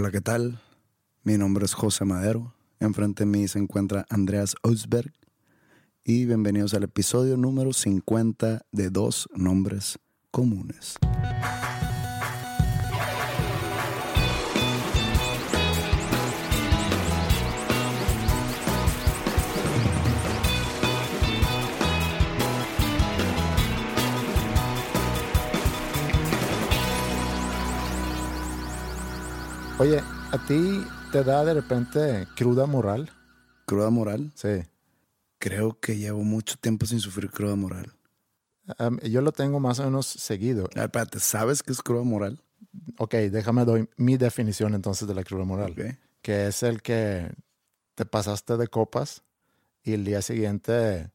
Hola, ¿qué tal? Mi nombre es José Madero. Enfrente de mí se encuentra Andreas Ausberg. Y bienvenidos al episodio número 50 de Dos Nombres Comunes. Oye, ¿a ti te da de repente cruda moral? ¿Cruda moral? Sí. Creo que llevo mucho tiempo sin sufrir cruda moral. Yo lo tengo más o menos seguido. A ver, espérate, ¿sabes qué es cruda moral? Ok, déjame doy mi definición entonces de la cruda moral. Que es el que te pasaste de copas y el día siguiente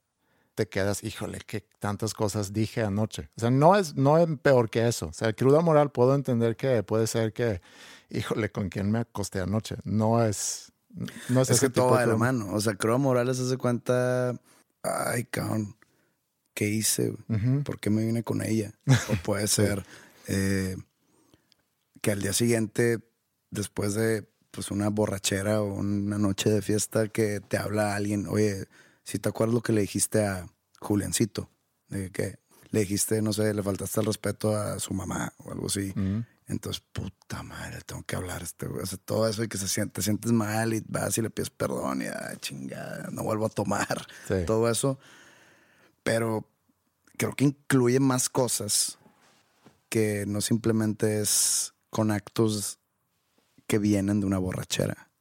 te quedas, híjole, qué tantas cosas dije anoche. O sea, no es, no es peor que eso. O sea, cruda moral puedo entender que puede ser que, híjole, ¿con quién me acosté anoche? No es... No es, Es ese que todo tipo va de la mano. O sea, cruda moral se hace cuenta. Ay, cabrón. ¿Qué hice? ¿Por qué me vine con ella? O puede ser eh, que al día siguiente, después de pues, una borrachera o una noche de fiesta, que te habla alguien, oye, si te acuerdas lo que le dijiste a Juliancito, de que le dijiste, no sé, le faltaste el respeto a su mamá o algo así. Entonces, puta madre, tengo que hablar a este güey. O sea, todo eso y que se siente, te sientes mal y vas y le pides perdón y ah, chingada, no vuelvo a tomar. Sí. Todo eso. Pero creo que incluye más cosas que no simplemente es con actos que vienen de una borrachera.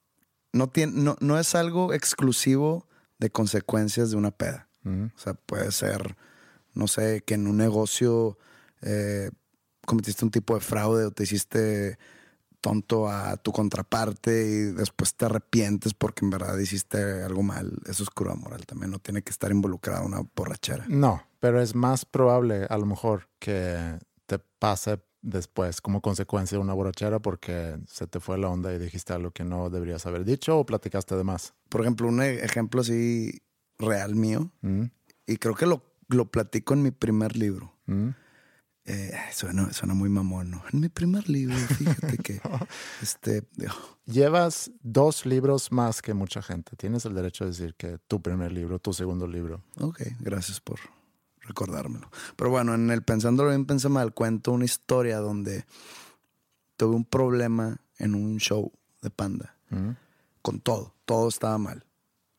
No, tiene, no, no es algo exclusivo de consecuencias de una peda. O sea, puede ser, no sé, que en un negocio eh, cometiste un tipo de fraude o te hiciste tonto a tu contraparte y después te arrepientes porque en verdad hiciste algo mal. Eso es cruda moral también. No tiene que estar involucrada una borrachera. No, pero es más probable a lo mejor que te pase después como consecuencia de una borrachera porque se te fue la onda y dijiste algo que no deberías haber dicho o platicaste de más. Por ejemplo, un e- ejemplo así real mío, Mm, y creo que lo, lo platico en mi primer libro. mm. Eh, suena, suena muy mamón, ¿no? En mi primer libro, fíjate que este, oh, Llevas dos libros más que mucha gente. Tienes el derecho de decir que tu primer libro, tu segundo libro. Ok, gracias por recordármelo. Pero bueno, en el Pensándolo bien, pensé mal, cuento una historia donde tuve un problema en un show de panda. Mm, Con todo, todo estaba mal.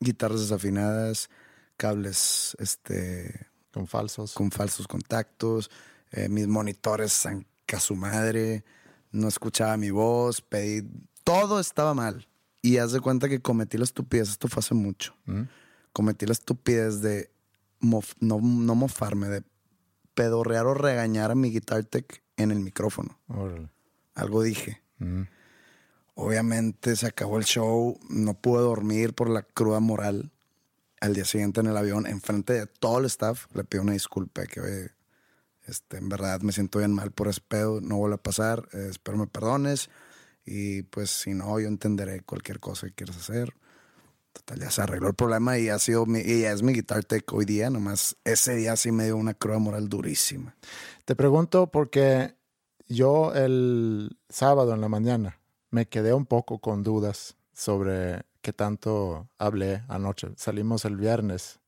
Guitarras desafinadas, cables este, Con falsos. con falsos contactos, eh, mis monitores sanca su madre, no escuchaba mi voz, pedí, todo estaba mal. Y haz de cuenta que cometí la estupidez, esto fue hace mucho. Mm, Cometí la estupidez de mof- no, no mofarme, de pedorrear o regañar a mi Guitar Tech en el micrófono. órale. Algo dije. Obviamente se acabó el show, no pude dormir por la cruda moral. Al día siguiente en el avión, enfrente de todo el staff, le pido una disculpa que, oye, este, en verdad me siento bien mal por ese pedo, no vuelve a pasar, eh, espero me perdones y pues si no, yo entenderé cualquier cosa que quieras hacer. Total, ya se arregló el problema y ha sido y es mi Guitar hoy día, nomás ese día sí me dio una cruda moral durísima. Te pregunto porque yo el sábado en la mañana me quedé un poco con dudas sobre qué tanto hablé anoche. Salimos el viernes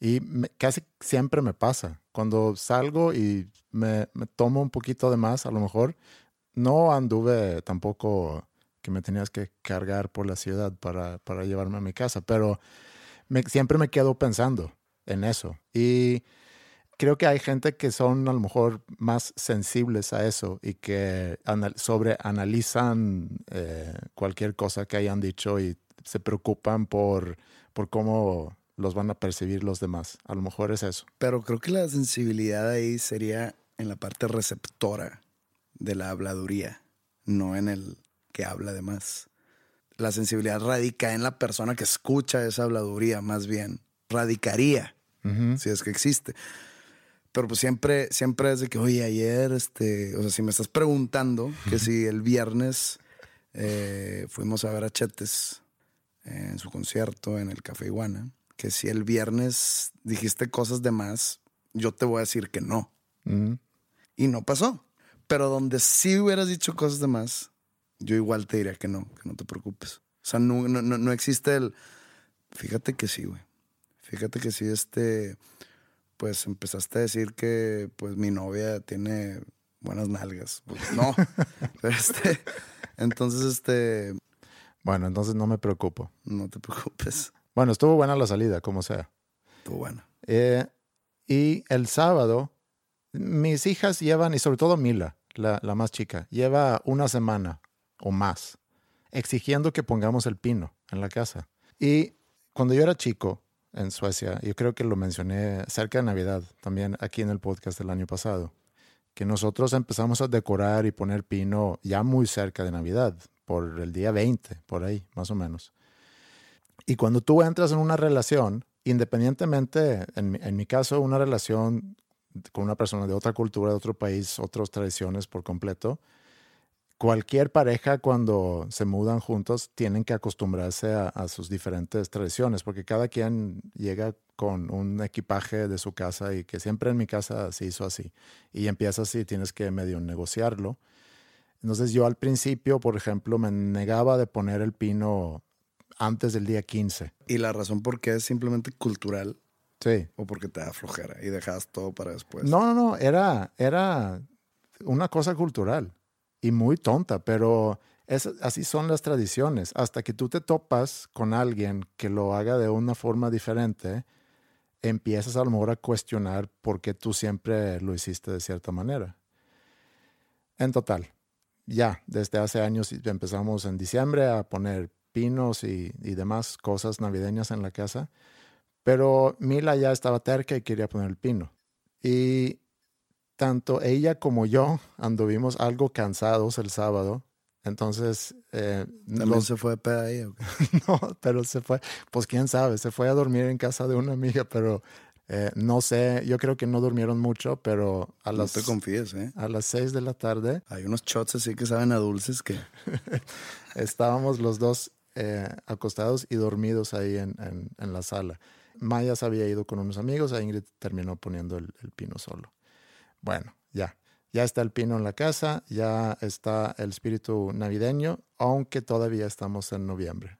Y casi siempre me pasa. Cuando salgo y me, me tomo un poquito de más, a lo mejor, no anduve tampoco que me tenías que cargar por la ciudad para, para llevarme a mi casa, pero siempre me quedo pensando en eso. Y creo que hay gente que son a lo mejor más sensibles a eso y que anal- sobreanalizan eh, cualquier cosa que hayan dicho y se preocupan por, por cómo los van a percibir los demás. A lo mejor es eso. Pero creo que la sensibilidad ahí sería en la parte receptora de la habladuría, no en el que habla de más. La sensibilidad radica en la persona que escucha esa habladuría, más bien. Radicaría, si es que existe. Pero pues siempre, siempre es de que, oye, ayer, este, o sea, si me estás preguntando que si el viernes eh, fuimos a ver a Chetes en su concierto en el Café Iguana, que si el viernes dijiste cosas de más, yo te voy a decir que no. Y no pasó. Pero donde sí hubieras dicho cosas de más, yo igual te diría que no, que no te preocupes. O sea, no, no, no, existe el... Fíjate que sí, güey. Fíjate que sí, este... Pues empezaste a decir que pues mi novia tiene buenas nalgas. Pues no. Pero este... Entonces, este... Bueno, entonces no me preocupo. No te preocupes. Bueno, estuvo buena la salida, como sea. Estuvo bueno. Eh, y el sábado, mis hijas llevan, y sobre todo Mila, la, la más chica, lleva una semana o más exigiendo que pongamos el pino en la casa. Y cuando yo era chico en Suecia, yo creo que lo mencioné cerca de Navidad, también aquí en el podcast del año pasado, que nosotros empezamos a decorar y poner pino ya muy cerca de Navidad, por el día 20, por ahí, más o menos. Y cuando tú entras en una relación, independientemente, en, mi- en mi caso, una relación con una persona de otra cultura, de otro país, otras tradiciones por completo, cualquier pareja cuando se mudan juntos tienen que acostumbrarse a, a sus diferentes tradiciones, porque cada quien llega con un equipaje de su casa y que siempre en mi casa se hizo así. Y empiezas y tienes que medio negociarlo. Entonces yo al principio, por ejemplo, me negaba de poner el pino antes del día 15. Y la razón por qué es simplemente cultural Sí. o porque te da flojera y dejas todo para después. No, no, no, era, era una cosa cultural y muy tonta, pero es, así son las tradiciones. Hasta que tú te topas con alguien que lo haga de una forma diferente, empiezas a lo mejor a cuestionar por qué tú siempre lo hiciste de cierta manera. En total, ya desde hace años empezamos en diciembre a poner pinos y, y demás cosas navideñas en la casa, pero Mila ya estaba terca y quería poner el pino. Y tanto ella como yo anduvimos algo cansados el sábado. Entonces, eh, ¿También los- se fue peda ahí no, pero se fue, pues quién sabe, se fue a dormir en casa de una amiga, pero eh, no sé, yo creo que no durmieron mucho, pero a No las, te confíes, ¿eh? a las seis de la tarde Hay unos shots así que saben a dulces que... estábamos los dos eh, acostados y dormidos ahí en, en- en la sala. Maya se había ido con unos amigos, a Ingrid terminó poniendo el, el pino solo. Bueno, ya. Ya está el pino en la casa, ya está el espíritu navideño, aunque todavía estamos en noviembre.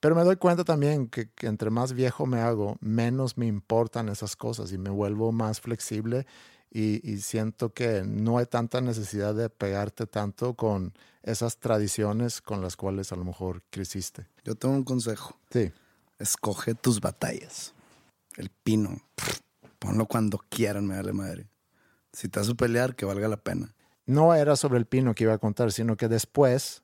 Pero me doy cuenta también que, que entre más viejo me hago, menos me importan esas cosas y me vuelvo más flexible y, y siento que no hay tanta necesidad de pegarte tanto con esas tradiciones con las cuales a lo mejor creciste. Yo tengo un consejo. Sí, Escoge tus batallas. El pino. pff, Ponlo cuando quieran, me vale madre. Si te vas a pelear, que valga la pena. no era sobre el pino que iba a contar, sino que después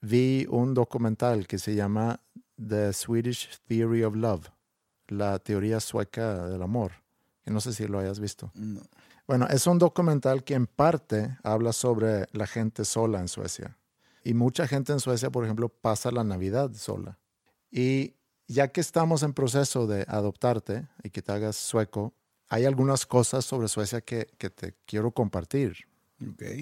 vi un documental que se llama The Swedish Theory of Love, la teoría sueca del amor, que no sé si lo hayas visto. No. Bueno, es un documental que en parte habla sobre la gente sola en Suecia. Y mucha gente en Suecia, por ejemplo, pasa la Navidad sola. Y ya que estamos en proceso de adoptarte y que te hagas sueco, hay algunas cosas sobre Suecia que, que te quiero compartir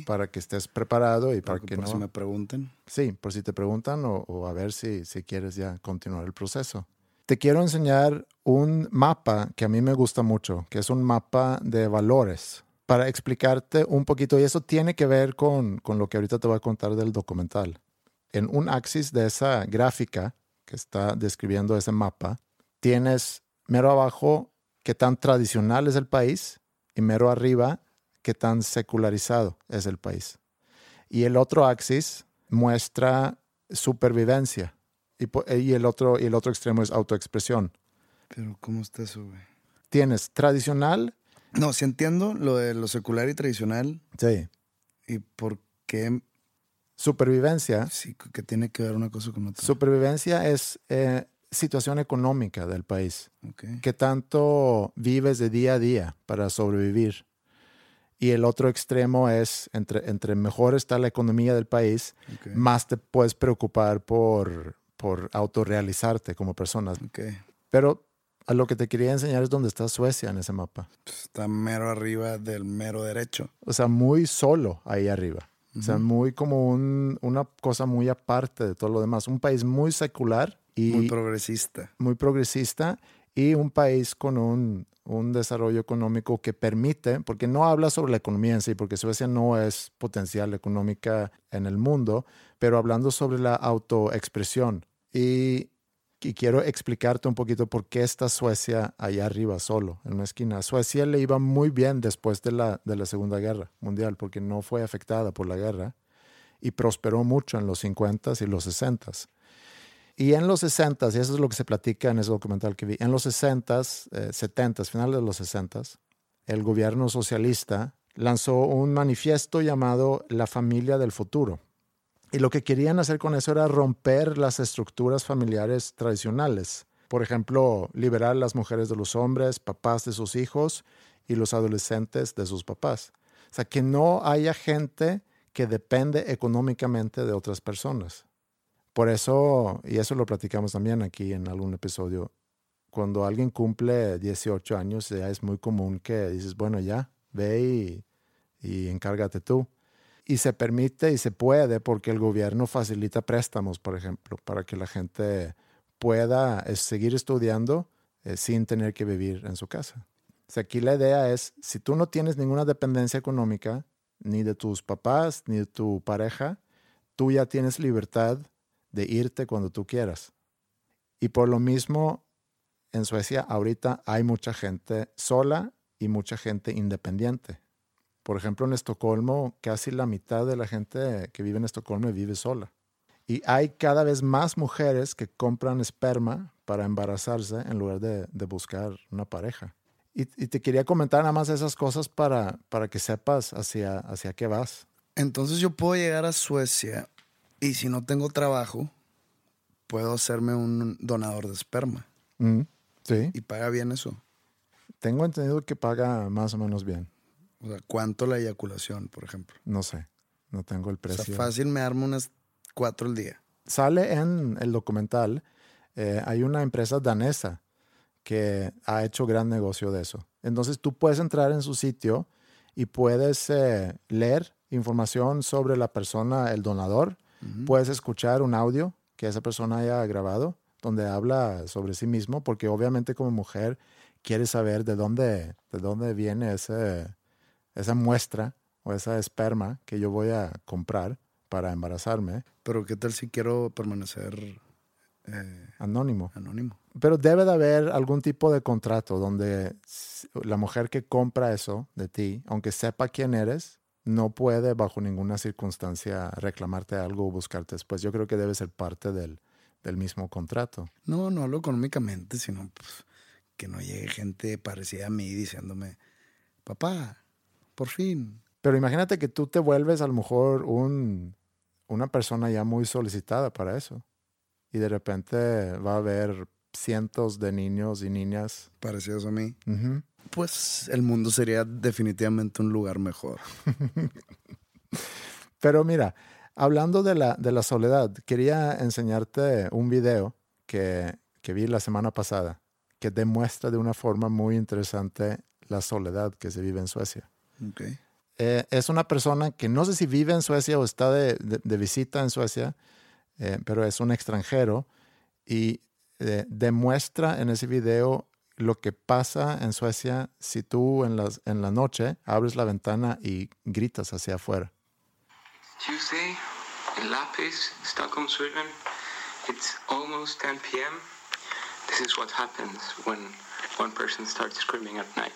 para que estés preparado y para Porque que por no... si me pregunten. Sí, por si te preguntan o, o a ver si, si quieres ya continuar el proceso. Te quiero enseñar un mapa que a mí me gusta mucho, que es un mapa de valores, para explicarte un poquito, y eso tiene que ver con, con lo que ahorita te voy a contar del documental. En un axis de esa gráfica que está describiendo ese mapa, tienes mero abajo qué tan tradicional es el país y mero arriba, qué tan secularizado es el país. Y el otro axis muestra supervivencia y, el, otro, y el otro extremo es autoexpresión. Pero ¿cómo está eso, güey? Tienes tradicional, No, sí entiendo lo de lo secular y tradicional sí, y por qué supervivencia. sí que tiene que ver una cosa con otra. Supervivencia es eh, situación económica del país. Ok. qué tanto vives de día a día para sobrevivir. Y el otro extremo es, entre, entre mejor está la economía del país, Ok. más te puedes preocupar por, por autorrealizarte como persona. Ok. Pero a lo que te quería enseñar es dónde está Suecia en ese mapa. Pues está mero arriba del mero derecho. O sea, muy solo ahí arriba. O sea, muy como un- una cosa muy aparte de todo lo demás. Un país muy secular y Muy progresista. muy progresista y un país con un, un desarrollo económico que permite, porque no habla sobre la economía en sí, porque Suecia no es potencial económica en el mundo, pero hablando sobre la autoexpresión. Y, y quiero explicarte un poquito por qué está Suecia allá arriba solo, en una esquina. A Suecia le iba muy bien después de la, de la Segunda Guerra Mundial, porque no fue afectada por la guerra y prosperó mucho en los 50s y los 60s. Y en los 60, y eso es lo que se platica en ese documental que vi, en los 60, eh, 70, finales de los 60, el gobierno socialista lanzó un manifiesto llamado La familia del futuro. Y lo que querían hacer con eso era romper las estructuras familiares tradicionales. Por ejemplo, liberar a las mujeres de los hombres, papás de sus hijos y los adolescentes de sus papás. O sea, que no haya gente que depende económicamente de otras personas. Por eso, y eso lo platicamos también aquí en algún episodio, cuando alguien cumple 18 años ya es muy común que dices, bueno, ya, ve y, encárgate tú. Y se permite y se puede porque el gobierno facilita préstamos, por ejemplo, para que la gente pueda eh, seguir estudiando eh, sin tener que vivir en su casa. O sea, aquí la idea es, si tú no tienes ninguna dependencia económica, ni de tus papás, ni de tu pareja, tú ya tienes libertad de irte cuando tú quieras. Y por lo mismo, en Suecia ahorita hay mucha gente sola y mucha gente independiente. Por ejemplo, en Estocolmo, casi la mitad de la gente que vive en Estocolmo vive sola. Y hay cada vez más mujeres que compran esperma para embarazarse en lugar de, de buscar una pareja. Y, y, te quería comentar nada más esas cosas para, para que sepas hacia, hacia qué vas. Entonces yo puedo llegar a Suecia y si no tengo trabajo, puedo hacerme un donador de esperma. Mm, sí. ¿Y paga bien eso? Tengo entendido que paga más o menos bien. O sea, ¿cuánto la eyaculación, por ejemplo? No sé, no tengo el precio. O sea, fácil me armo unas cuatro al día. Sale en el documental, eh, hay una empresa danesa que ha hecho gran negocio de eso. Entonces tú puedes entrar en su sitio y puedes eh, leer información sobre la persona, el donador. Uh -huh. Puedes escuchar un audio que esa persona haya grabado donde habla sobre sí mismo, porque obviamente como mujer quiere saber de dónde, de dónde viene ese, esa muestra o esa esperma que yo voy a comprar para embarazarme. Pero ¿qué tal si quiero permanecer eh, anónimo? Anónimo. Pero debe de haber algún tipo de contrato donde la mujer que compra eso de ti, aunque sepa quién eres, no puede bajo ninguna circunstancia reclamarte algo o buscarte después. Yo creo que debe ser parte del, del mismo contrato. No, no hablo económicamente, sino pues, que no llegue gente parecida a mí diciéndome, papá, por fin. Pero imagínate que tú te vuelves a lo mejor un, una persona ya muy solicitada para eso. Y de repente va a haber cientos de niños y niñas parecidos a mí. Uh -huh. Pues el mundo sería definitivamente un lugar mejor. Pero mira, hablando de la, de la soledad, quería enseñarte un video que, que vi la semana pasada que demuestra de una forma muy interesante la soledad que se vive en Suecia. Okay. Eh, es una persona que no sé si vive en Suecia o está de, de, de visita en Suecia, eh, pero es un extranjero y eh, demuestra en ese video lo que pasa en Suecia si tú en, las, en la noche abres la ventana y gritas hacia afuera. Stockholm, Sweden. It's almost 10 p.m. This is what happens when one person starts screaming at night.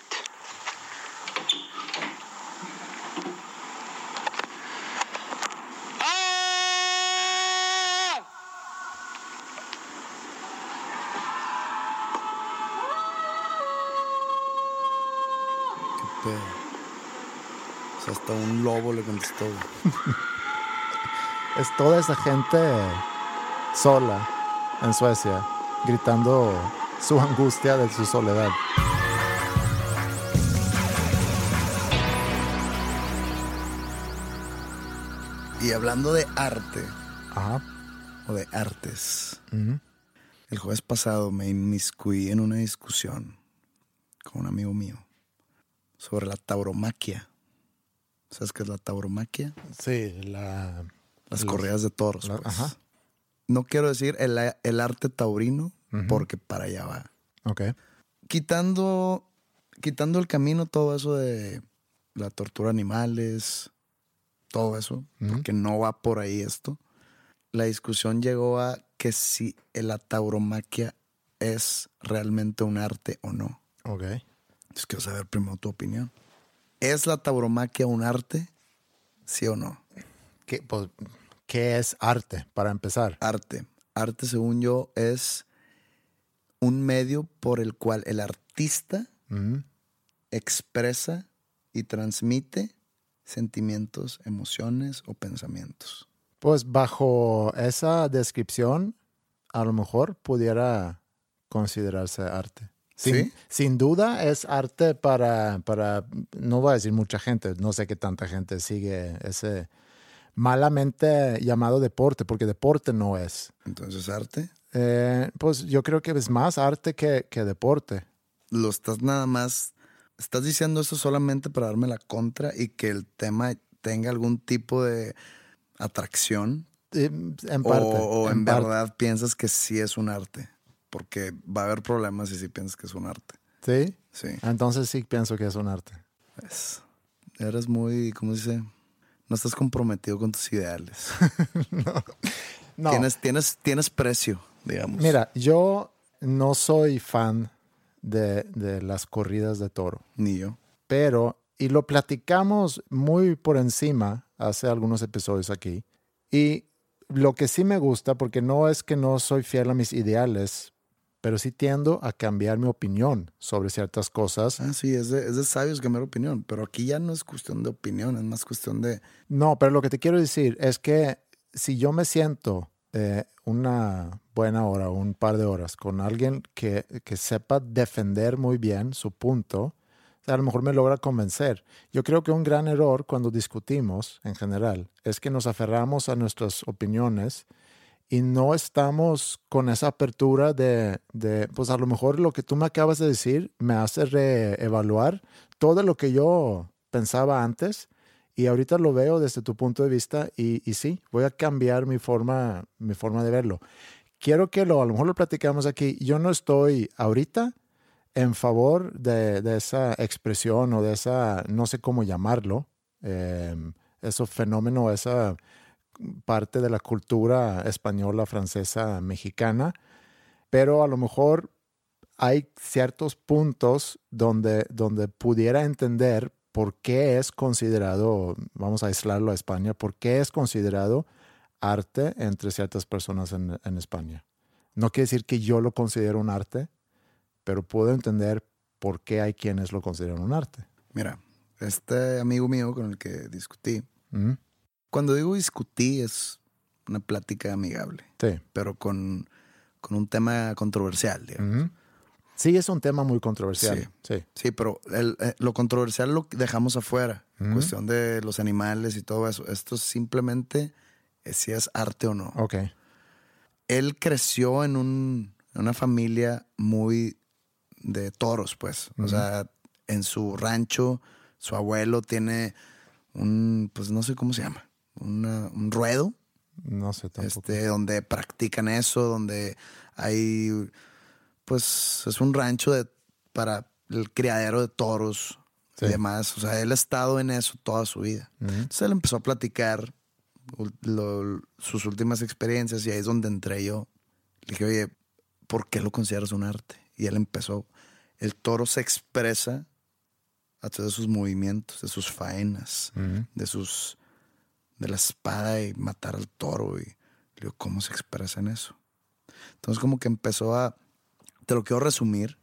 Pedo. O sea, hasta un lobo le contestó. Es toda esa gente sola en Suecia gritando su angustia de su soledad. Y hablando de arte, Ajá. o de artes, el jueves pasado me inmiscuí en una discusión con un amigo mío sobre la tauromaquia. ¿Sabes qué es la tauromaquia? Sí, la... Las Los- correas de toros. la- pues. ajá. No quiero decir el, el arte taurino, porque para allá va. Ok. Quitando, quitando el camino todo eso de la tortura de animales, todo eso, porque no va por ahí esto. La discusión llegó a que si la tauromaquia es realmente un arte o no. Ok. Entonces quiero saber primero tu opinión. ¿Es la tauromaquia un arte? ¿Sí o no? ¿Qué, pues, ¿qué es arte, para empezar? Arte. Arte, según yo, es un medio por el cual el artista expresa y transmite sentimientos, emociones o pensamientos. Pues bajo esa descripción, a lo mejor pudiera considerarse arte. Sin, ¿Sí? sin duda es arte para, para, no voy a decir mucha gente, no sé qué tanta gente sigue ese malamente llamado deporte, porque deporte no es. Entonces, arte, Eh, pues yo creo que es más arte que, que deporte. lo estás nada más, estás diciendo eso solamente para darme la contra y que el tema tenga algún tipo de atracción En parte. o, o en, parte. verdad piensas que sí es un arte, porque va a haber problemas si sí piensas que es un arte. Sí. Sí. Entonces sí pienso que es un arte. Es- eres muy, ¿cómo se dice? No estás comprometido con tus ideales. No. Tienes, tienes, tienes precio, digamos. Mira, yo no soy fan de, de las corridas de toro, Ni yo. pero, y lo platicamos muy por encima hace algunos episodios aquí, y lo que sí me gusta, porque no es que no soy fiel a mis ideales, pero sí tiendo a cambiar mi opinión sobre ciertas cosas. Ah, sí, es de, es de sabios cambiar opinión, pero aquí ya no es cuestión de opinión, es más cuestión de... No, pero lo que te quiero decir es que si yo me siento eh, una buena hora, un par de horas con alguien que, que sepa defender muy bien su punto, a lo mejor me logra convencer. Yo creo que un gran error cuando discutimos en general es que nos aferramos a nuestras opiniones y no estamos con esa apertura de, de, pues a lo mejor lo que tú me acabas de decir me hace reevaluar todo lo que yo pensaba antes y ahorita lo veo desde tu punto de vista y, y sí, voy a cambiar mi forma, mi forma de verlo. Quiero que lo, a lo mejor lo platicamos aquí. Yo no estoy ahorita en favor de, de esa expresión o de esa, no sé cómo llamarlo, eh, ese fenómeno, esa parte de la cultura española, francesa, mexicana, pero a lo mejor hay ciertos puntos donde, donde pudiera entender por qué es considerado, vamos a aislarlo a España, por qué es considerado arte entre ciertas personas en, en España. No quiere decir que yo lo considero un arte, pero puedo entender por qué hay quienes lo consideran un arte. Mira, este amigo mío con el que discutí, ¿Mm? Cuando digo discutí es una plática amigable, Sí. pero con, con un tema controversial, digamos. Ujú. Sí, es un tema muy controversial. Sí. Sí, pero el- eh, lo controversial lo dejamos afuera. Ujú. Cuestión de los animales y todo eso. Esto es simplemente eh, si es arte o no. Ok. Él creció en, un, en una familia muy de toros, pues. O sea, en su rancho, su abuelo tiene un, pues no sé cómo se llama, una- un ruedo, No sé tampoco. este, donde practican eso, donde hay, pues es un rancho de, para el criadero de toros Sí. y demás. O sea, él ha estado en eso toda su vida. Entonces él empezó a platicar lo- sus últimas experiencias y ahí es donde entré yo. Le dije, oye, ¿por qué lo consideras un arte? Y él empezó. el toro se expresa a través de sus movimientos, de sus faenas, de sus de la espada y matar al toro. Y le digo, ¿cómo se expresa en eso? Entonces como que empezó a, te lo quiero resumir,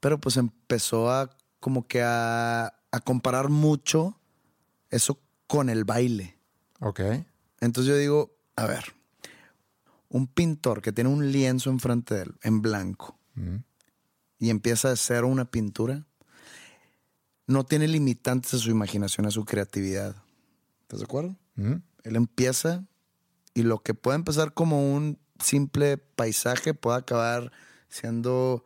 pero pues empezó a como que a, a comparar mucho eso con el baile. Ok. Entonces yo digo, a ver, un pintor que tiene un lienzo enfrente de él, en blanco, y empieza a hacer una pintura, no tiene limitantes a su imaginación, a su creatividad. ¿Estás de acuerdo? Él empieza y lo que puede empezar como un simple paisaje puede acabar siendo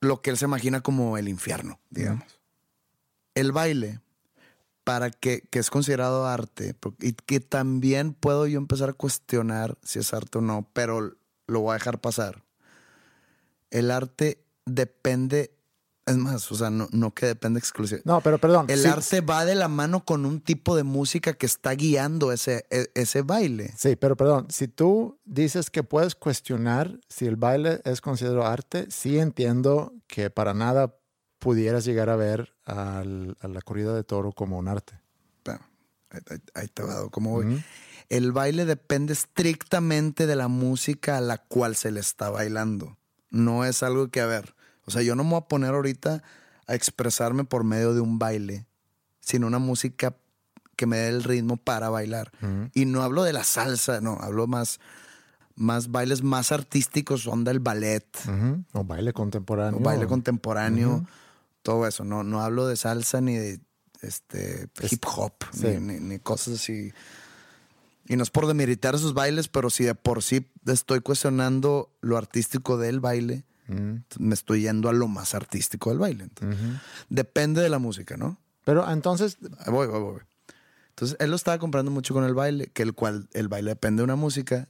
lo que él se imagina como el infierno, digamos. El baile, para que, que es considerado arte, y que también puedo yo empezar a cuestionar si es arte o no, pero lo voy a dejar pasar. El arte depende, es más, o sea, no, no que depende exclusivamente. No, pero perdón. El sí- arte va de la mano con un tipo de música que está guiando ese, e- ese baile. Sí, pero perdón, si tú dices que puedes cuestionar si el baile es considerado arte, sí entiendo que para nada pudieras llegar a ver al- a la corrida de toro como un arte. Bueno, ahí, ahí- te va, ¿cómo voy? El baile depende estrictamente de la música a la cual se le está bailando. No es algo que, a ver, o sea, yo no me voy a poner ahorita a expresarme por medio de un baile, sino una música que me dé el ritmo para bailar. Y no hablo de la salsa, no, hablo más, más bailes más artísticos, son del ballet. O baile contemporáneo. o baile contemporáneo, todo eso. No, no hablo de salsa ni de este hip hop, sí. ni, ni- ni cosas así. Y no es por demeritar esos bailes, pero si de por sí estoy cuestionando lo artístico del baile, me estoy yendo a lo más artístico del baile. Entonces, Depende de la música, ¿no? Pero entonces, Ahí Voy, voy, voy. Entonces, él lo estaba comprando mucho con el baile, que el cual el baile depende de una música.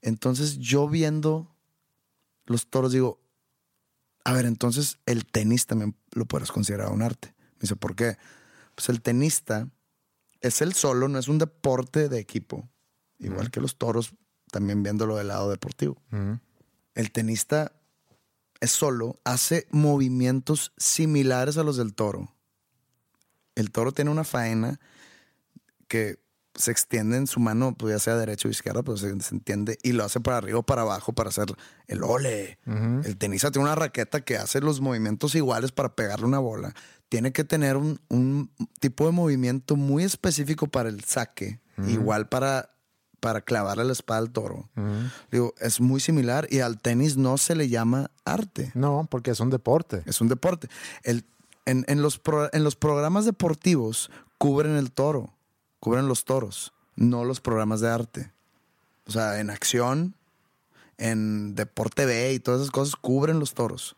Entonces, yo viendo los toros, digo, a ver, entonces el tenis también lo puedes considerar un arte. Me dice, ¿por qué? Pues el tenista es el solo, no es un deporte de equipo. Igual que los toros, también viéndolo del lado deportivo. El tenista solo, hace movimientos similares a los del toro. El toro tiene una faena que se extiende en su mano, pues ya sea derecha o izquierda, pues se, se entiende y lo hace para arriba o para abajo para hacer el ole. El tenista tiene una raqueta que hace los movimientos iguales para pegarle una bola. Tiene que tener un, un tipo de movimiento muy específico para el saque, igual para, para clavarle la espada al toro. Digo, es muy similar y al tenis no se le llama arte no, porque es un deporte. es un deporte. El, en, en los pro- en los programas deportivos cubren el toro, cubren los toros, no los programas de arte. O sea, en acción, en Deporte B y todas esas cosas cubren los toros.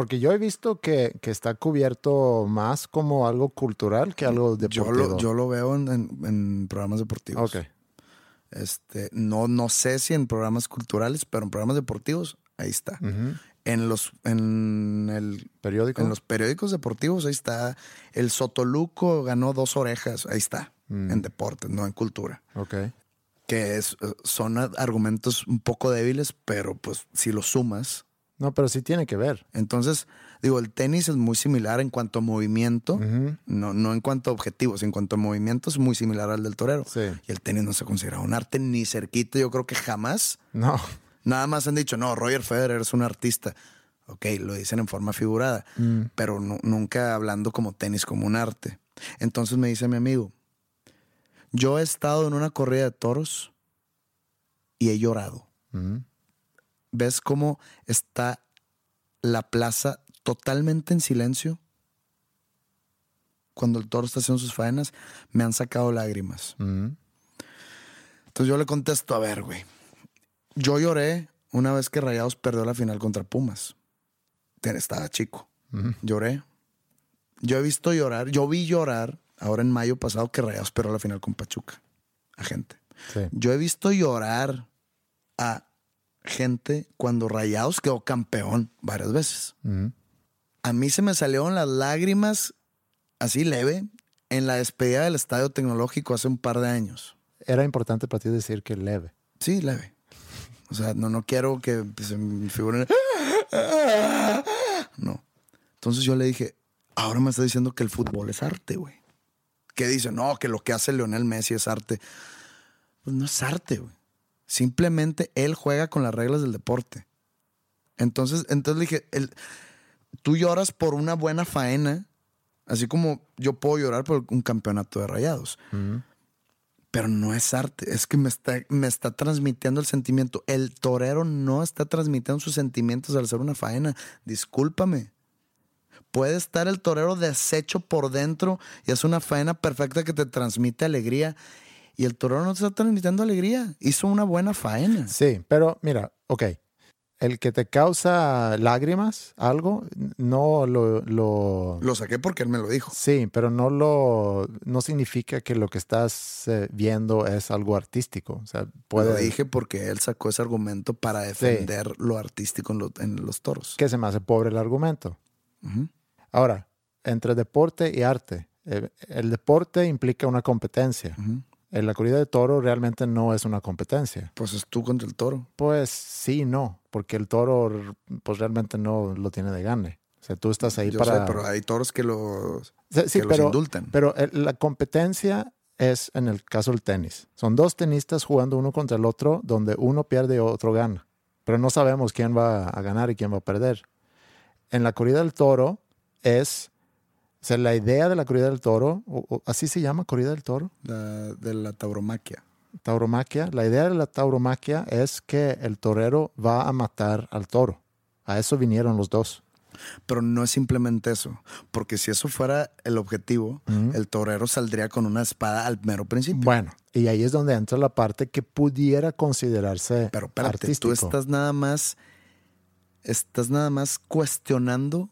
Porque yo he visto que, que está cubierto más como algo cultural que algo Yo deportivo. lo, yo lo veo en, en- en programas deportivos. Ok. Este, no, no sé si en programas culturales, pero en programas deportivos, ahí está. En los, en el ¿Periódico? En los periódicos deportivos, ahí está. El Sotoluco ganó dos orejas, ahí está. En deportes, no en cultura. Ok. Que es, son argumentos un poco débiles, pero pues si los sumas. No, pero sí tiene que ver. Entonces, digo, el tenis es muy similar en cuanto a movimiento, no, no en cuanto a objetivos, en cuanto a movimiento es muy similar al del torero. Sí. Y el tenis no se considera un arte ni cerquita, yo creo que jamás. No. Nada más han dicho, no, Roger Federer es un artista. Ok, lo dicen en forma figurada, pero nu- nunca hablando como tenis, como un arte. Entonces me dice mi amigo, yo he estado en una corrida de toros y he llorado. ¿Ves cómo está la plaza totalmente en silencio? Cuando el toro está haciendo sus faenas, me han sacado lágrimas. Entonces yo le contesto, a ver, güey. Yo lloré una vez que Rayados perdió la final contra Pumas. Estaba chico. Lloré. Yo he visto llorar, yo vi llorar ahora en mayo pasado que Rayados perdió la final con Pachuca. A gente. Sí. Yo he visto llorar a gente cuando Rayados quedó campeón varias veces. A mí se me salieron las lágrimas así leve en la despedida del Estadio Tecnológico hace un par de años. Era importante para ti decir que leve. Sí, leve. O sea, no, no quiero que pues, se me figuren. No. Entonces yo le dije, ahora me está diciendo que el fútbol es arte, güey. Que dice, no, que lo que hace Leonel Messi es arte. Pues no es arte, güey. Simplemente él juega con las reglas del deporte. Entonces, entonces dije, el, tú lloras por una buena faena, así como yo puedo llorar por un campeonato de rayados. Pero no es arte, es que me está, me está transmitiendo el sentimiento. El torero no está transmitiendo sus sentimientos al hacer una faena. Discúlpame. Puede estar el torero deshecho por dentro y es una faena perfecta que te transmite alegría. Y el torero no te está transmitiendo alegría. Hizo una buena faena. Sí, pero mira, ok. El que te causa lágrimas, algo, no lo, lo... Lo saqué porque él me lo dijo. Sí, pero no lo... No significa que lo que estás eh, viendo es algo artístico. O sea, puede... Lo dije porque él sacó ese argumento para defender lo artístico en, lo- en los toros. que se me hace pobre el argumento. Ahora, entre deporte y arte, eh, el deporte implica una competencia. En la corrida de toro realmente no es una competencia. Pues es tú contra el toro. Pues sí, y no, porque el toro pues realmente no lo tiene de gane. O sea, tú estás ahí Yo para... sé, pero hay toros que los, Sí, sí, que los pero, indultan. pero la competencia es en el caso del tenis. Son dos tenistas jugando uno contra el otro, donde uno pierde y otro gana. Pero no sabemos quién va a ganar y quién va a perder. En la corrida del toro es, o sea, la idea de la corrida del toro, o- o- así se llama corrida del toro, la- de la tauromaquia. tauromaquia. La idea de la tauromaquia es que el torero va a matar al toro. A eso vinieron los dos. Pero no es simplemente eso. Porque si eso fuera el objetivo, el torero saldría con una espada al mero principio. Bueno, y ahí es donde entra la parte que pudiera considerarse Pero espérate, artístico. tú estás nada más, estás nada más cuestionando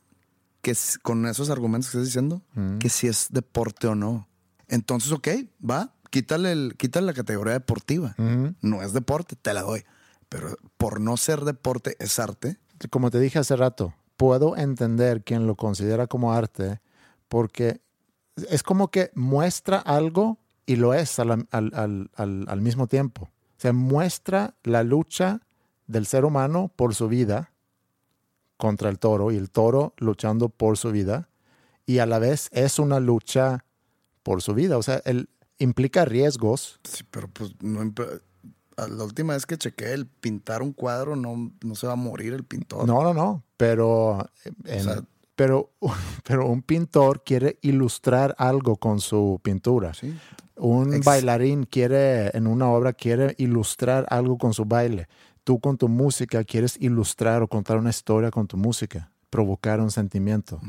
que con esos argumentos que estás diciendo, que si es deporte o no. Entonces, ok, va, quítale, el, quítale la categoría deportiva. No es deporte, te la doy. Pero por no ser deporte, es arte. como te dije hace rato, puedo entender quien lo considera como arte porque es como que muestra algo y lo es al, al- al- al- al mismo tiempo. O sea, muestra la lucha del ser humano por su vida contra el toro y el toro luchando por su vida y a la vez es una lucha por su vida. O sea, él implica riesgos. Sí, pero pues no. La última vez que chequé el pintar un cuadro, no, no se va a morir el pintor. No, no, no, pero, en- sea- pero, pero un pintor quiere ilustrar algo con su pintura. Sí. Un Ex- bailarín quiere, en una obra, quiere ilustrar algo con su baile. Tú con tu música quieres ilustrar o contar una historia con tu música, provocar un sentimiento.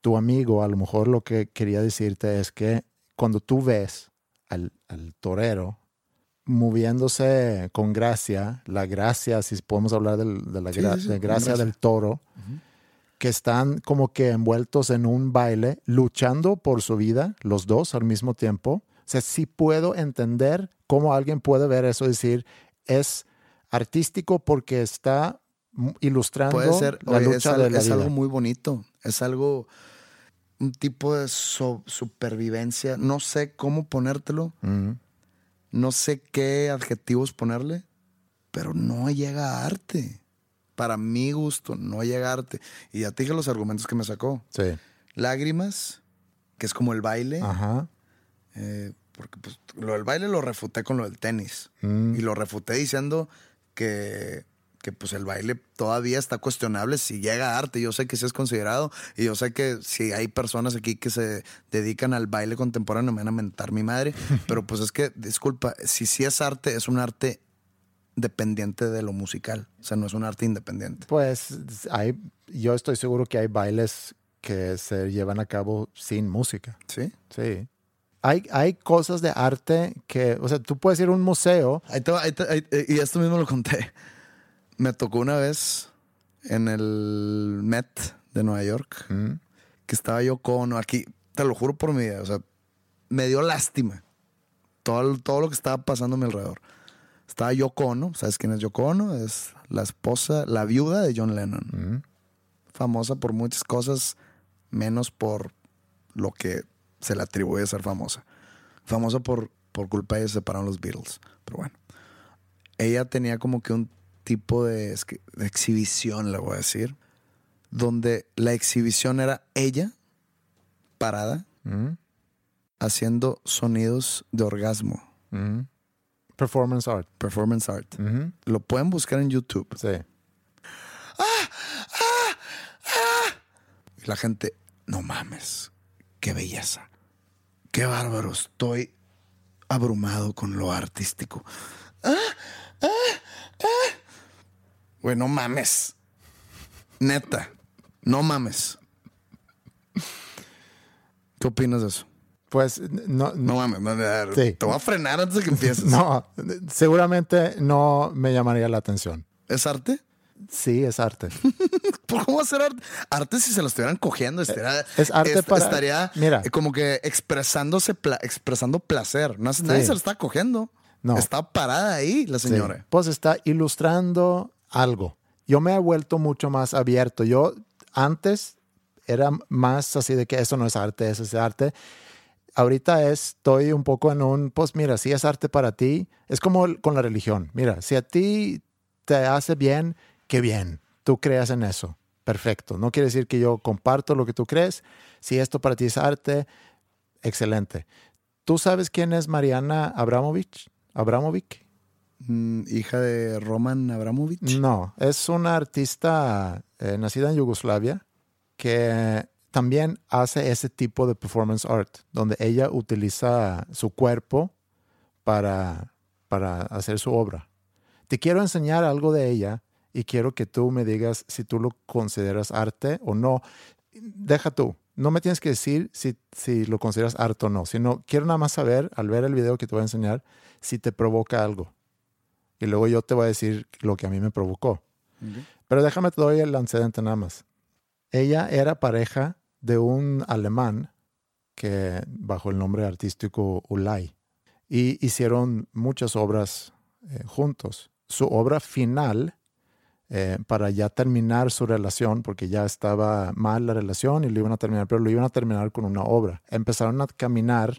Tu amigo a lo mejor lo que quería decirte es que cuando tú ves al, al torero moviéndose con gracia, la gracia, si podemos hablar del- de la Sí, gra- sí, sí, de con gracia gracia. del toro, que están como que envueltos en un baile, luchando por su vida, los dos al mismo tiempo. O sea, sí puedo entender cómo alguien puede ver eso y decir, es artístico porque está ilustrando Puede ser, la oye, lucha es, de la es vida. algo muy bonito. Es algo, un tipo de so- supervivencia. No sé cómo ponértelo. No sé qué adjetivos ponerle, pero no llega a arte. Para mi gusto, no llega a arte. Y ya te dije los argumentos que me sacó. Sí. Lágrimas, que es como el baile. Ajá. eh, porque pues, lo del baile lo refuté con lo del tenis. Mm. Y lo refuté diciendo que, que pues el baile todavía está cuestionable si llega a arte. Yo sé que sí es considerado. Y yo sé que si hay personas aquí que se dedican al baile contemporáneo, me van a mentar mi madre. Pero pues es que, disculpa, si sí es arte, es un arte dependiente de lo musical. O sea, no es un arte independiente. Pues hay, yo estoy seguro que hay bailes que se llevan a cabo sin música. ¿Sí? Sí. Hay, hay cosas de arte que, o sea, tú puedes ir a un museo. Ahí te va, ahí te- ahí- y esto mismo lo conté. Me tocó una vez en el Met de Nueva York que estaba yo con aquí, te lo juro por mi vida, o sea, me dio lástima todo, todo lo que estaba pasando a mi alrededor. Estaba Yoko Ono, ¿sabes quién es Yoko Ono? Es la esposa, la viuda de John Lennon. Famosa por muchas cosas, menos por lo que se le atribuye a ser famosa. Famosa por, por culpa de ella se separaron los Beatles. Pero bueno. Ella tenía como que un tipo de, exhibición, le voy a decir, donde la exhibición era ella parada Mm, haciendo sonidos de orgasmo, mm. Performance art. performance art. Ujú, Lo pueden buscar en YouTube. Sí. Y la gente, no mames, qué belleza, qué bárbaro, estoy abrumado con lo artístico. Ah, ah, ah. Güey, no mames. Neta, no mames. ¿Qué opinas de eso? Pues no, No mames, no, no, Sí. te voy a frenar antes de que empieces. no, seguramente no me llamaría la atención. ¿Es arte? Sí, es arte. ¿Por cómo hacer arte? Arte si se lo estuvieran cogiendo, estaría, es arte est- para- estaría mira. eh, como que expresándose, pla- expresando placer. No, Nadie se lo está cogiendo. No. Está parada ahí la Sí. señora. Pues está ilustrando algo. Yo me he vuelto mucho más abierto. Yo antes era más así de que eso no es arte, eso es arte. Ahorita estoy un poco en un, pues mira, si es arte para ti, es como con la religión. Mira, si a ti te hace bien, qué bien, tú creas en eso. Perfecto. No quiere decir que yo comparto lo que tú crees. Si esto para ti es arte, excelente. ¿Tú sabes quién es Mariana Abramovich? Abramovic. Mm, hija de Roman Abramovich. No, es una artista eh, nacida en Yugoslavia que también hace ese tipo de performance art, donde ella utiliza su cuerpo para, para hacer su obra. Te quiero enseñar algo de ella y quiero que tú me digas si tú lo consideras arte o no. Deja tú, no me tienes que decir si, si lo consideras arte o no, sino quiero nada más saber, al ver el video que te voy a enseñar, si te provoca algo. Y luego yo te voy a decir lo que a mí me provocó. Pero déjame te doy el antecedente nada más. Ella era pareja de un alemán que bajo el nombre artístico Ulay y hicieron muchas obras eh, juntos. Su obra final eh, para ya terminar su relación, porque ya estaba mal la relación y lo iban a terminar, pero lo iban a terminar con una obra. Empezaron a caminar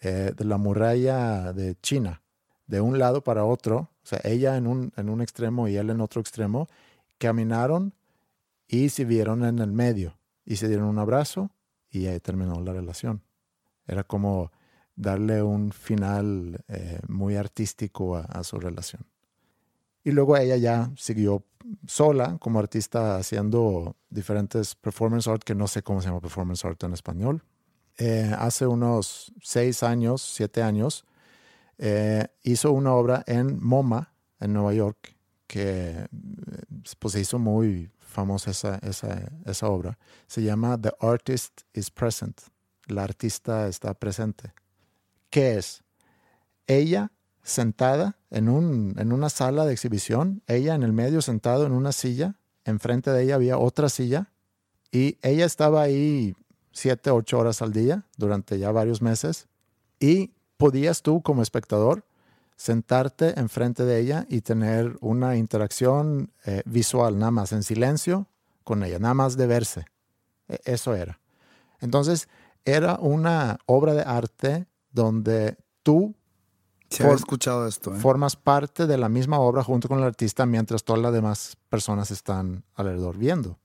eh, de la muralla de China, de un lado para otro, o sea, ella en un, en un extremo y él en otro extremo, caminaron y se vieron en el medio y se dieron un abrazo y ahí terminó la relación. Era como darle un final eh, muy artístico a, a su relación. Y luego ella ya siguió sola como artista haciendo diferentes performance art, que no sé cómo se llama performance art en español. Eh, hace unos seis años, siete años, eh, hizo una obra en MoMA, en Nueva York, que eh, pues, se hizo muy famosa esa, esa, esa obra. Se llama The Artist is Present. La artista está presente. ¿Qué es? Ella sentada en, un, en una sala de exhibición, ella en el medio sentado en una silla, enfrente de ella había otra silla y ella estaba ahí siete, ocho horas al día durante ya varios meses y podías tú como espectador sentarte enfrente de ella y tener una interacción eh, visual, nada más en silencio con ella, nada más de verse. E- Eso era. Entonces, era una obra de arte donde tú Se había For- escuchado esto. ¿eh? formas parte de la misma obra junto con el artista mientras todas las demás personas están alrededor viendo.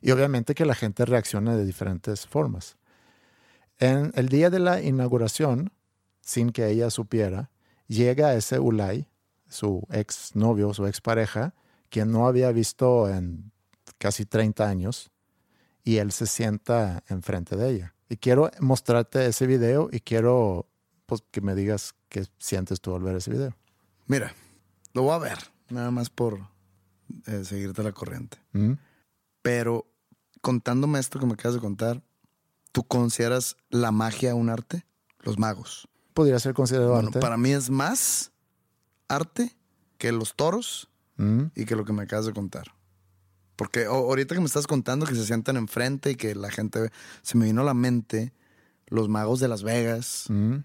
Y obviamente que la gente reacciona de diferentes formas. En el día de la inauguración, sin que ella supiera, llega ese Ulay, su ex novio, su ex pareja, quien no había visto en casi 30 años, y él se sienta enfrente de ella. Y quiero mostrarte ese video y quiero pues, que me digas qué sientes tú al ver ese video. Mira, lo voy a ver, nada más por eh, seguirte la corriente. ¿Mm? Pero contándome esto que me acabas de contar, ¿tú consideras la magia un arte? Los magos. Podría ser considerado Bueno, arte. para mí es más arte que los toros ¿Mm? y que lo que me acabas de contar. Porque ahorita que me estás contando que se sientan enfrente y que la gente ve, se me vino a la mente los magos de Las Vegas. ¿Mm?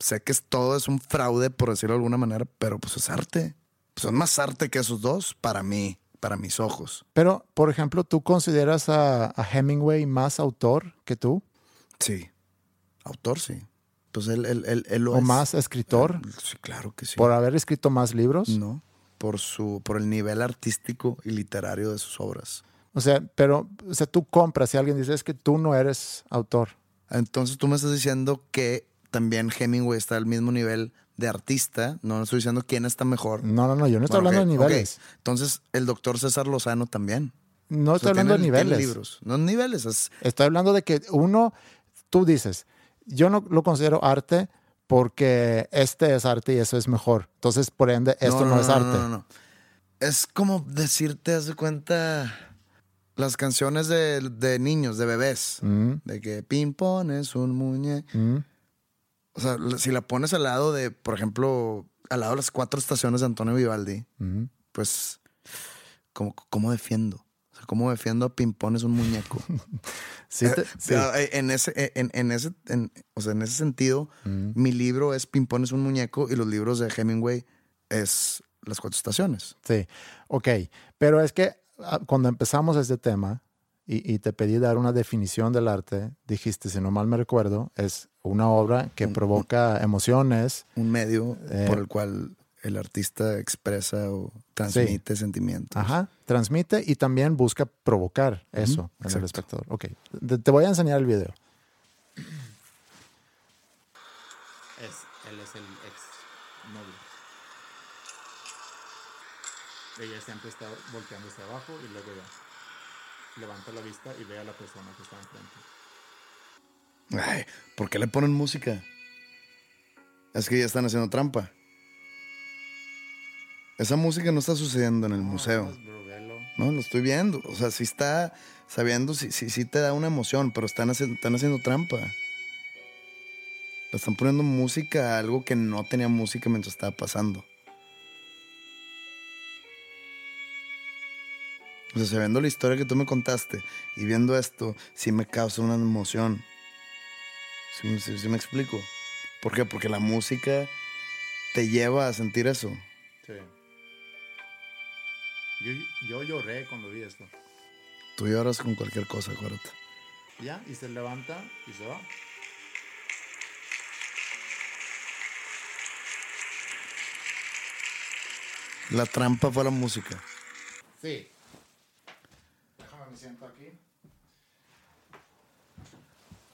Sé que es, todo es un fraude, por decirlo de alguna manera, pero pues es arte. Es más arte que esos dos para mí, para mis ojos. Pero, por ejemplo, ¿tú consideras a, a Hemingway más autor que tú? Sí. Autor, sí. Pues él, él, él, él lo ¿O es. más escritor? Sí, claro que sí. ¿Por haber escrito más libros? No, por, su, por el nivel artístico y literario de sus obras. O sea, pero o sea, tú compras y alguien dice es que tú no eres autor. Entonces tú me estás diciendo que también Hemingway está al mismo nivel de artista. No estoy diciendo quién está mejor. No, no, no, yo no estoy Bueno, hablando de niveles. Entonces el doctor César Lozano también. No O estoy hablando de tiene- niveles. libros. No niveles, es Estoy hablando de que uno, tú dices, yo no lo considero arte porque este es arte y eso es mejor. Entonces, por ende, esto no, es arte. No, no, no. Es como decirte, haz de cuenta, las canciones de, de niños, de bebés. Mm, De que ping-pong es un muñe. mm. O sea, si la pones al lado de, por ejemplo, al lado de las cuatro estaciones de Antonio Vivaldi, pues, ¿cómo, cómo defiendo? O sea, ¿cómo defiendo a ping-pong es un muñeco? Sí te- sí. Ah, eh, En ese, eh, en, en ese, en- o sea, en ese sentido, mi libro es Ping-Pong es un muñeco y los libros de Hemingway es Las Cuatro Estaciones. Sí, ok. Pero es que ah, cuando empezamos este tema y, y te pedí dar una definición del arte, dijiste, si no mal me recuerdo, es una obra que Un- provoca emociones. Un medio Eh. por el cual el artista expresa o transmite sentimientos. Ajá, transmite y también busca provocar eso en el espectador. Ok, te, te voy a enseñar el video. él es el ex novio. Ella siempre está volteando hacia abajo y luego ya levanta la vista y ve a la persona que está enfrente. Ay, ¿por qué le ponen música? Es que ya están haciendo trampa. Esa música no está sucediendo en el museo. No, lo estoy viendo. O sea, sí está sabiendo, sí, sí, sí te da una emoción, pero están haciendo, están haciendo trampa. Le están poniendo música a algo que no tenía música mientras estaba pasando. O sea, sabiendo la historia que tú me contaste y viendo esto, sí me causa una emoción. ¿Sí, me- sí- sí me explico? ¿Por qué? Porque la música te lleva a sentir eso. Sí. Yo, yo lloré cuando vi esto. Tú lloras con cualquier cosa, acuérdate. Ya, y se levanta y se va. La trampa fue la música. Sí. Déjame me siento aquí.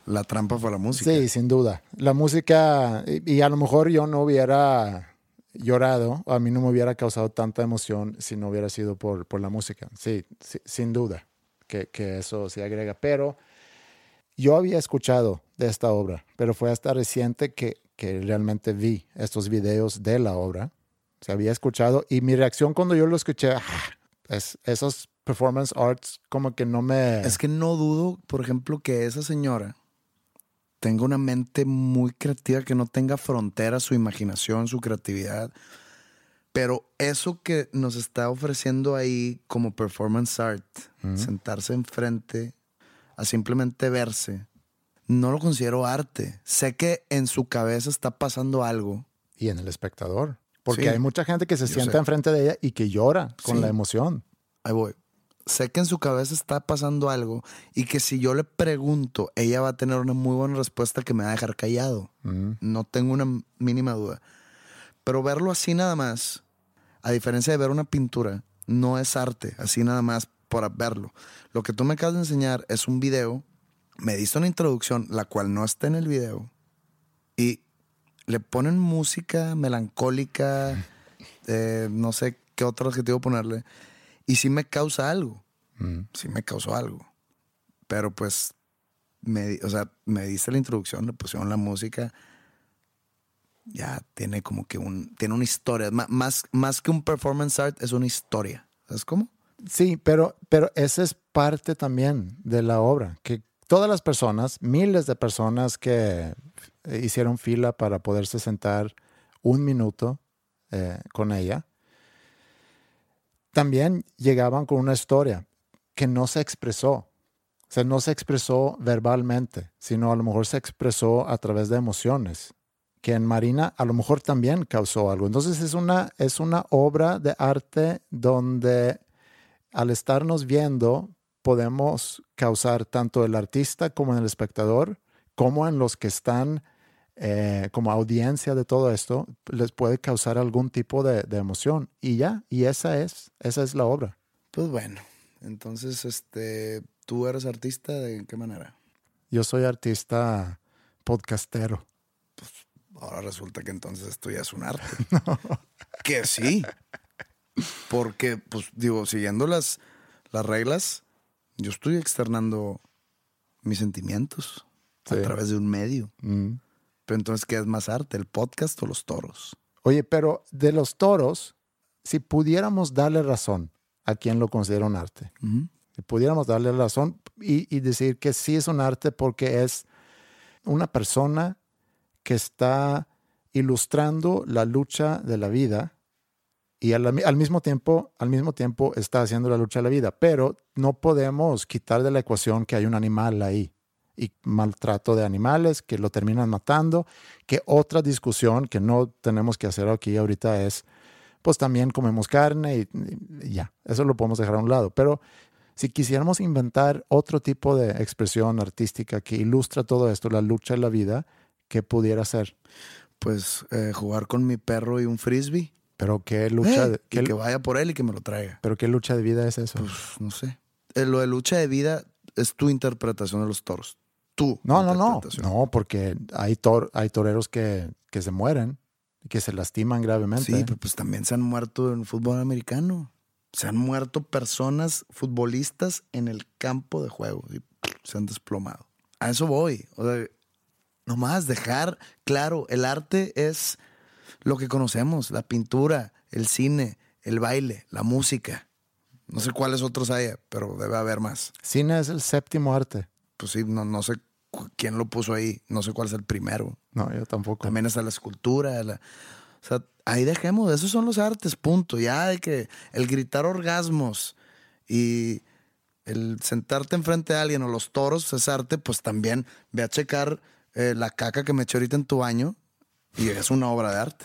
La trampa fue la música. Sí, sin duda. La música, y, y a lo mejor yo no hubiera llorado, a mí no me hubiera causado tanta emoción si no hubiera sido por, por la música. Sí, sí, sin duda que, que eso se agrega. Pero yo había escuchado de esta obra, pero fue hasta reciente que, que realmente vi estos videos de la obra. Se había escuchado y mi reacción cuando yo lo escuché, ah, es, esos performance arts como que no me... Es que no dudo, por ejemplo, que esa señora tenga una mente muy creativa, que no tenga fronteras, su imaginación, su creatividad. Pero eso que nos está ofreciendo ahí como performance art, sentarse enfrente a simplemente verse, no lo considero arte. Sé que en su cabeza está pasando algo. y en el espectador. Porque Sí, hay mucha gente que se yo sienta sé. enfrente de ella y que llora con Sí. la emoción. Ahí voy. Sé que en su cabeza está pasando algo y que si yo le pregunto, ella va a tener una muy buena respuesta que me va a dejar callado. No tengo una mínima duda. Pero verlo así nada más, a diferencia de ver una pintura, no es arte, así nada más por verlo. Lo que tú me acabas de enseñar es un video, me diste una introducción, la cual no está en el video, y le ponen música melancólica, eh, no sé qué otro adjetivo ponerle, y sí me causa algo, sí me causó algo. Pero pues, me, o sea, me diste la introducción, le pusieron la música, ya tiene como que un, tiene una historia, Ma- más, más que un performance art, es una historia. ¿Sabes cómo? Sí, pero, pero esa es parte también de la obra, que todas las personas, miles de personas que hicieron fila para poderse sentar un minuto eh, con ella, también llegaban con una historia que no se expresó. O sea, no se expresó verbalmente, sino a lo mejor se expresó a través de emociones, que en Marina a lo mejor también causó algo. Entonces es una, es una obra de arte donde al estarnos viendo podemos causar tanto el artista como en el espectador, como en los que están eh, como audiencia de todo esto, les puede causar algún tipo de, de emoción. Y ya, y esa es, esa es la obra. Pues bueno, Entonces, este, ¿tú eres artista de qué manera? Yo soy artista podcastero. Ahora resulta que entonces esto ya es un arte. Que sí. Porque, pues, digo, siguiendo las, las reglas, yo estoy externando mis sentimientos a través de un medio. Mm. Pero entonces, ¿qué es más arte? ¿El podcast o los toros? Oye, pero de los toros, si pudiéramos darle razón a quien lo considera un arte, Ujú. si pudiéramos darle razón y, y decir que sí es un arte porque es una persona que está ilustrando la lucha de la vida y al, al mismo tiempo, al mismo tiempo está haciendo la lucha de la vida, pero no podemos quitar de la ecuación que hay un animal ahí y maltrato de animales que lo terminan matando, que otra discusión que no tenemos que hacer aquí ahorita es, pues también comemos carne y, y ya, eso lo podemos dejar a un lado, pero si quisiéramos inventar otro tipo de expresión artística que ilustra todo esto, la lucha de la vida, ¿qué pudiera ser? Pues eh, jugar con mi perro y un frisbee. Pero qué lucha, Eh, de, qué- que vaya por él y que me lo traiga. pero qué lucha de vida es eso. Pues no sé. Eh, lo de lucha de vida es tu interpretación de los toros. Tú. no, no, no, no, porque hay, tor- hay toreros que, que se mueren, que se lastiman gravemente. Sí, pero pues también se han muerto en el fútbol americano. Se han muerto personas, futbolistas, en el campo de juego. y se han desplomado. A eso voy. O sea, nomás dejar claro, el arte es lo que conocemos, la pintura, el cine, el baile, la música. No sé cuáles otros haya, pero debe haber más. Cine es el séptimo arte. Pues sí, no, no sé quién lo puso ahí, no sé cuál es el primero. No, yo tampoco. También está la escultura. la- o sea, ahí dejemos, esos son los artes, punto. Ya de que el gritar orgasmos y el sentarte enfrente de alguien o los toros es arte, pues también ve a checar eh, la caca que me eché ahorita en tu baño y es una obra de arte.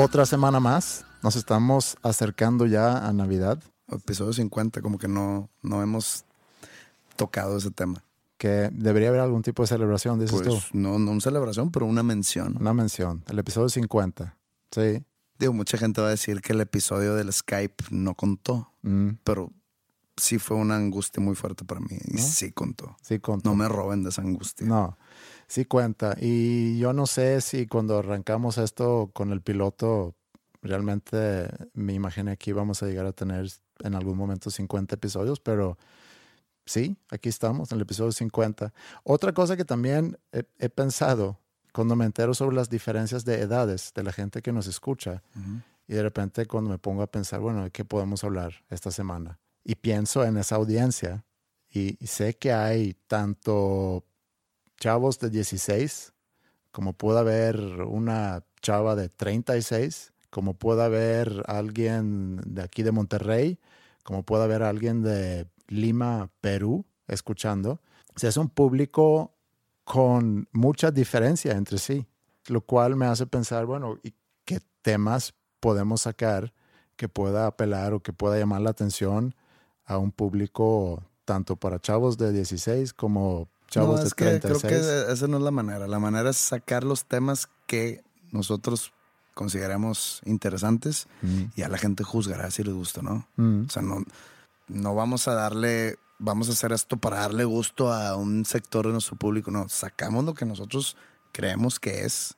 Otra semana más. Nos estamos acercando ya a Navidad, Episodio 50, como que no, no hemos tocado ese tema. que debería haber algún tipo de celebración, dices tú. Pues no, no una celebración, pero una mención. Una mención. El episodio 50. Sí. Digo, mucha gente va a decir que el episodio del Skype no contó, Mm, pero sí fue una angustia muy fuerte para mí y ¿No? sí contó. sí, con No me roben de esa angustia. No, sí cuenta. Y yo no sé si cuando arrancamos esto con el piloto, realmente me imaginé que íbamos a llegar a tener en algún momento 50 episodios, pero sí, aquí estamos, en el episodio 50. Otra cosa que también he, he pensado cuando me entero sobre las diferencias de edades de la gente que nos escucha, y de repente cuando me pongo a pensar, bueno, ¿de qué podemos hablar esta semana? Y pienso en esa audiencia y, y sé que hay tanto chavos de 16, como puede haber una chava de 36, como puede haber alguien de aquí de Monterrey, como puede haber alguien de Lima, Perú, escuchando. O sea, es un público con mucha diferencia entre sí, lo cual me hace pensar, bueno, ¿y qué temas podemos sacar que pueda apelar o que pueda llamar la atención a un público tanto para chavos de 16 como chavos no, de es que 36? creo que esa no es la manera. La manera es sacar los temas que nosotros consideremos interesantes Mm. y a la gente juzgará si les gusta o no. Mm. O sea, no, no vamos a darle vamos a hacer esto para darle gusto a un sector de nuestro público. No, sacamos lo que nosotros creemos que es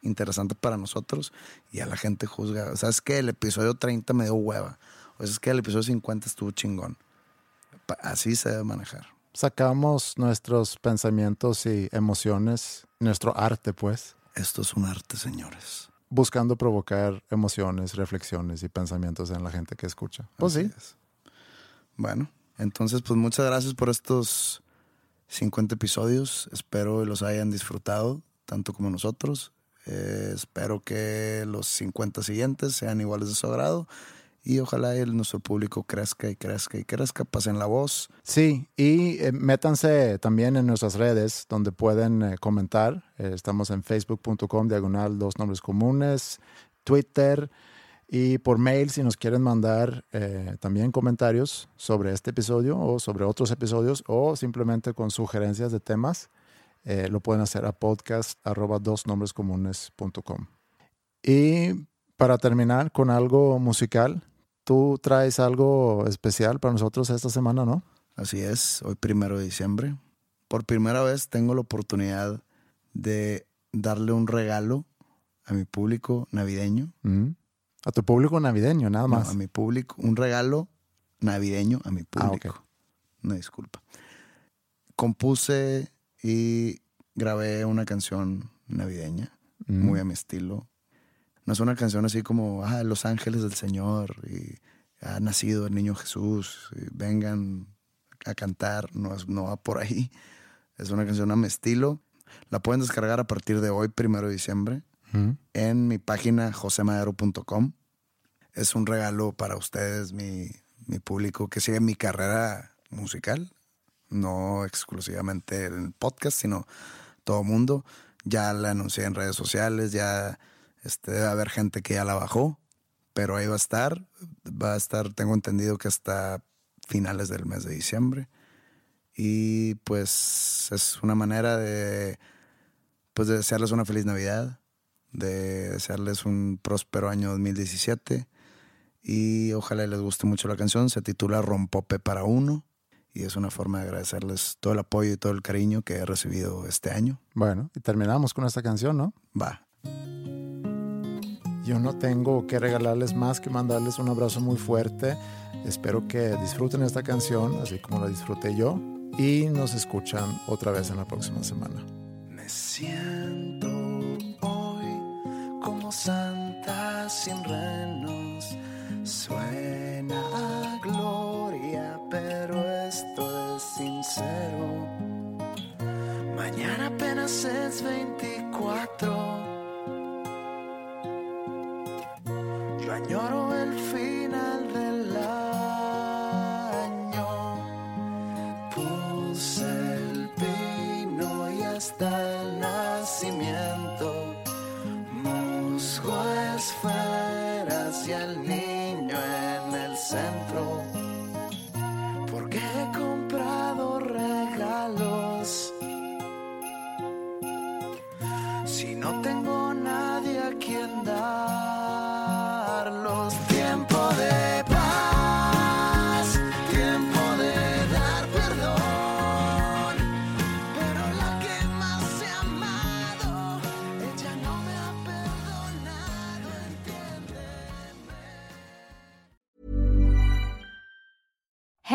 interesante para nosotros y a la gente juzga. ¿Sabes qué? El episodio 30 me dio hueva. O es que el episodio 50 estuvo chingón. Así se debe manejar. Sacamos nuestros pensamientos y emociones, nuestro arte, pues, Esto es un arte, señores. buscando provocar emociones, reflexiones y pensamientos en la gente que escucha. Pues Así sí, es. Bueno, entonces, pues muchas gracias por estos 50 episodios. Espero los hayan disfrutado, tanto como nosotros. Eh, espero que los 50 siguientes sean iguales de su agrado. Y ojalá el, nuestro público crezca y crezca y crezca. Pasen la voz. Sí, y eh, métanse también en nuestras redes donde pueden eh, comentar. Eh, estamos en facebook.com diagonal dos nombres comunes, Twitter y por mail si nos quieren mandar también comentarios sobre este episodio o sobre otros episodios o simplemente con sugerencias de temas. lo pueden hacer a podcast arroba dosnombrescomunes.com. Y para terminar con algo musical, tú traes algo especial para nosotros esta semana, ¿no? Así es, hoy primero de diciembre. Por primera vez tengo la oportunidad de darle un regalo a mi público navideño. Mm. A tu público navideño, nada No, más. a mi público, un regalo navideño a mi Ah, ok. público. Una disculpa. Compuse y grabé una canción navideña, Mm. muy a mi estilo. No es una canción así como, ah, Los Ángeles del Señor y ha nacido el niño Jesús, y vengan a cantar, no, es, no va por ahí. Es una canción a mi estilo. La pueden descargar a partir de hoy, primero de diciembre en mi página josemadero.com. Es un regalo para ustedes, mi, mi público que sigue mi carrera musical, no exclusivamente en podcast, sino todo mundo. Ya la anuncié en redes sociales, ya este, debe haber gente que ya la bajó, pero ahí va a estar. Va a estar, tengo entendido que hasta finales del mes de diciembre. Y pues es una manera de, pues, de desearles una feliz Navidad, de desearles un próspero año 2017 y ojalá les guste mucho la canción. Se titula Rompope para uno y es una forma de agradecerles todo el apoyo y todo el cariño que he recibido este año. Bueno, y terminamos con esta canción, ¿no? Va. Yo no tengo que regalarles más que mandarles un abrazo muy fuerte. Espero que disfruten esta canción, así como la disfruté yo. Y nos escuchan otra vez en la próxima semana. Me siento hoy como santa sin renos. Suena a gloria, pero esto es sincero. Mañana apenas es 24.